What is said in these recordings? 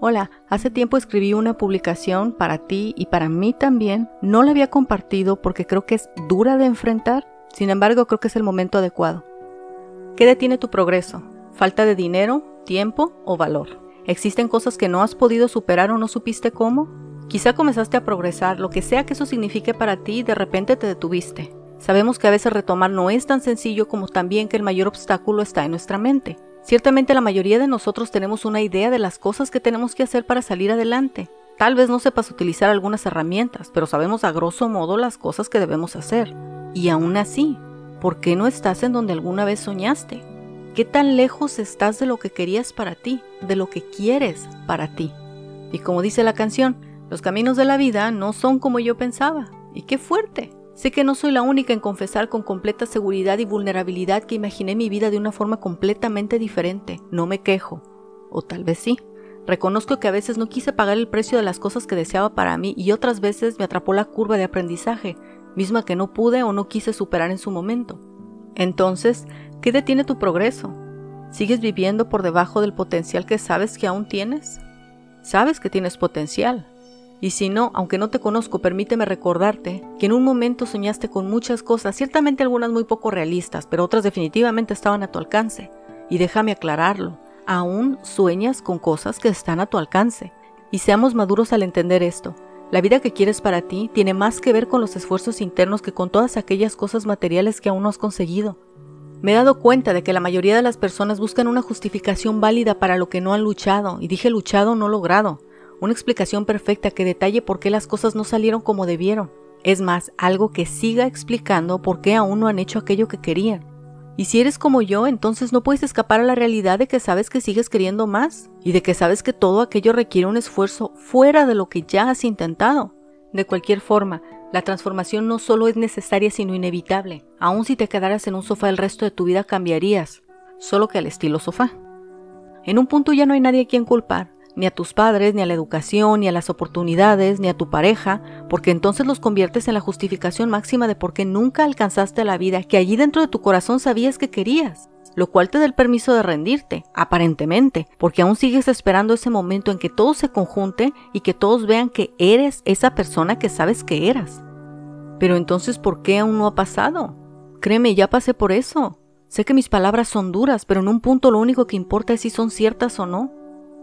Hola, hace tiempo escribí una publicación para ti y para mí también. No la había compartido porque creo que es dura de enfrentar, sin embargo creo que es el momento adecuado. ¿Qué detiene tu progreso? ¿Falta de dinero, tiempo o valor? ¿Existen cosas que no has podido superar o no supiste cómo? Quizá comenzaste a progresar, lo que sea que eso signifique para ti, y de repente te detuviste. Sabemos que a veces retomar no es tan sencillo como también que el mayor obstáculo está en nuestra mente. Ciertamente la mayoría de nosotros tenemos una idea de las cosas que tenemos que hacer para salir adelante. Tal vez no sepas utilizar algunas herramientas, pero sabemos a grosso modo las cosas que debemos hacer. Y aún así, ¿por qué no estás en donde alguna vez soñaste? ¿Qué tan lejos estás de lo que querías para ti, de lo que quieres para ti? Y como dice la canción, los caminos de la vida no son como yo pensaba. Y qué fuerte. Sé que no soy la única en confesar con completa seguridad y vulnerabilidad que imaginé mi vida de una forma completamente diferente. No me quejo. O tal vez sí. Reconozco que a veces no quise pagar el precio de las cosas que deseaba para mí y otras veces me atrapó la curva de aprendizaje, misma que no pude o no quise superar en su momento. Entonces, ¿qué detiene tu progreso? ¿Sigues viviendo por debajo del potencial que sabes que aún tienes? Sabes que tienes potencial, y si no, aunque no te conozco, permíteme recordarte que en un momento soñaste con muchas cosas, ciertamente algunas muy poco realistas, pero otras definitivamente estaban a tu alcance. Y déjame aclararlo, aún sueñas con cosas que están a tu alcance. Y seamos maduros al entender esto. La vida que quieres para ti tiene más que ver con los esfuerzos internos que con todas aquellas cosas materiales que aún no has conseguido. Me he dado cuenta de que la mayoría de las personas buscan una justificación válida para lo que no han luchado, y dije luchado no logrado una explicación perfecta que detalle por qué las cosas no salieron como debieron. Es más, algo que siga explicando por qué aún no han hecho aquello que querían. Y si eres como yo, entonces no puedes escapar a la realidad de que sabes que sigues queriendo más y de que sabes que todo aquello requiere un esfuerzo fuera de lo que ya has intentado. De cualquier forma, la transformación no solo es necesaria sino inevitable. Aun si te quedaras en un sofá el resto de tu vida cambiarías, solo que al estilo sofá. En un punto ya no hay nadie a quien culpar, ni a tus padres, ni a la educación, ni a las oportunidades, ni a tu pareja, porque entonces los conviertes en la justificación máxima de por qué nunca alcanzaste la vida que allí dentro de tu corazón sabías que querías, lo cual te da el permiso de rendirte, aparentemente, porque aún sigues esperando ese momento en que todo se conjunte y que todos vean que eres esa persona que sabes que eras. Pero entonces, ¿por qué aún no ha pasado? Créeme, ya pasé por eso. Sé que mis palabras son duras, pero en un punto lo único que importa es si son ciertas o no.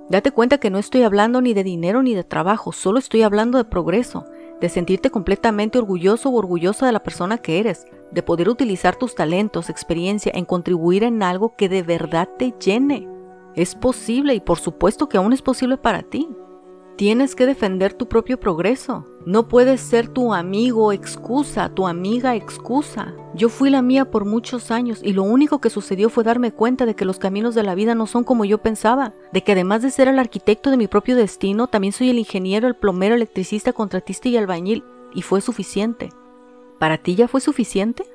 Date cuenta que no estoy hablando ni de dinero ni de trabajo, solo estoy hablando de progreso, de sentirte completamente orgulloso o orgullosa de la persona que eres, de poder utilizar tus talentos, experiencia en contribuir en algo que de verdad te llene. Es posible y por supuesto que aún es posible para ti. Tienes que defender tu propio progreso. No puedes ser tu amigo excusa, tu amiga excusa. Yo fui la mía por muchos años y lo único que sucedió fue darme cuenta de que los caminos de la vida no son como yo pensaba, de que además de ser el arquitecto de mi propio destino, también soy el ingeniero, el plomero, electricista, contratista y albañil, y fue suficiente. ¿Para ti ya fue suficiente?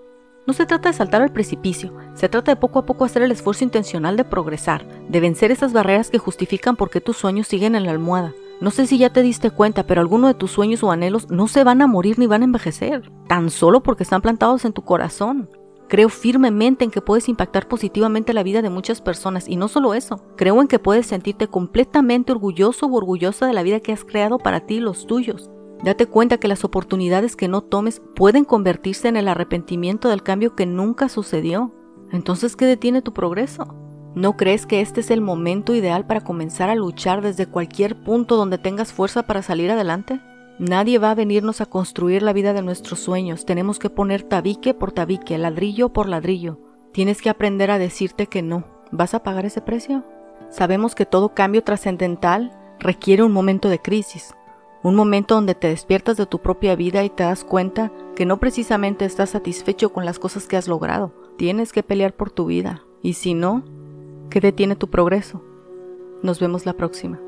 No se trata de saltar al precipicio, se trata de poco a poco hacer el esfuerzo intencional de progresar, de vencer esas barreras que justifican por qué tus sueños siguen en la almohada. No sé si ya te diste cuenta, pero algunos de tus sueños o anhelos no se van a morir ni van a envejecer, tan solo porque están plantados en tu corazón. Creo firmemente en que puedes impactar positivamente la vida de muchas personas y no solo eso, creo en que puedes sentirte completamente orgulloso o orgullosa de la vida que has creado para ti y los tuyos. Date cuenta que las oportunidades que no tomes pueden convertirse en el arrepentimiento del cambio que nunca sucedió. Entonces, ¿qué detiene tu progreso? ¿No crees que este es el momento ideal para comenzar a luchar desde cualquier punto donde tengas fuerza para salir adelante? Nadie va a venirnos a construir la vida de nuestros sueños. Tenemos que poner tabique por tabique, ladrillo por ladrillo. Tienes que aprender a decirte que no. ¿Vas a pagar ese precio? Sabemos que todo cambio trascendental requiere un momento de crisis, un momento donde te despiertas de tu propia vida y te das cuenta que no precisamente estás satisfecho con las cosas que has logrado. Tienes que pelear por tu vida. Y si no, ¿Qué detiene tu progreso? Nos vemos la próxima.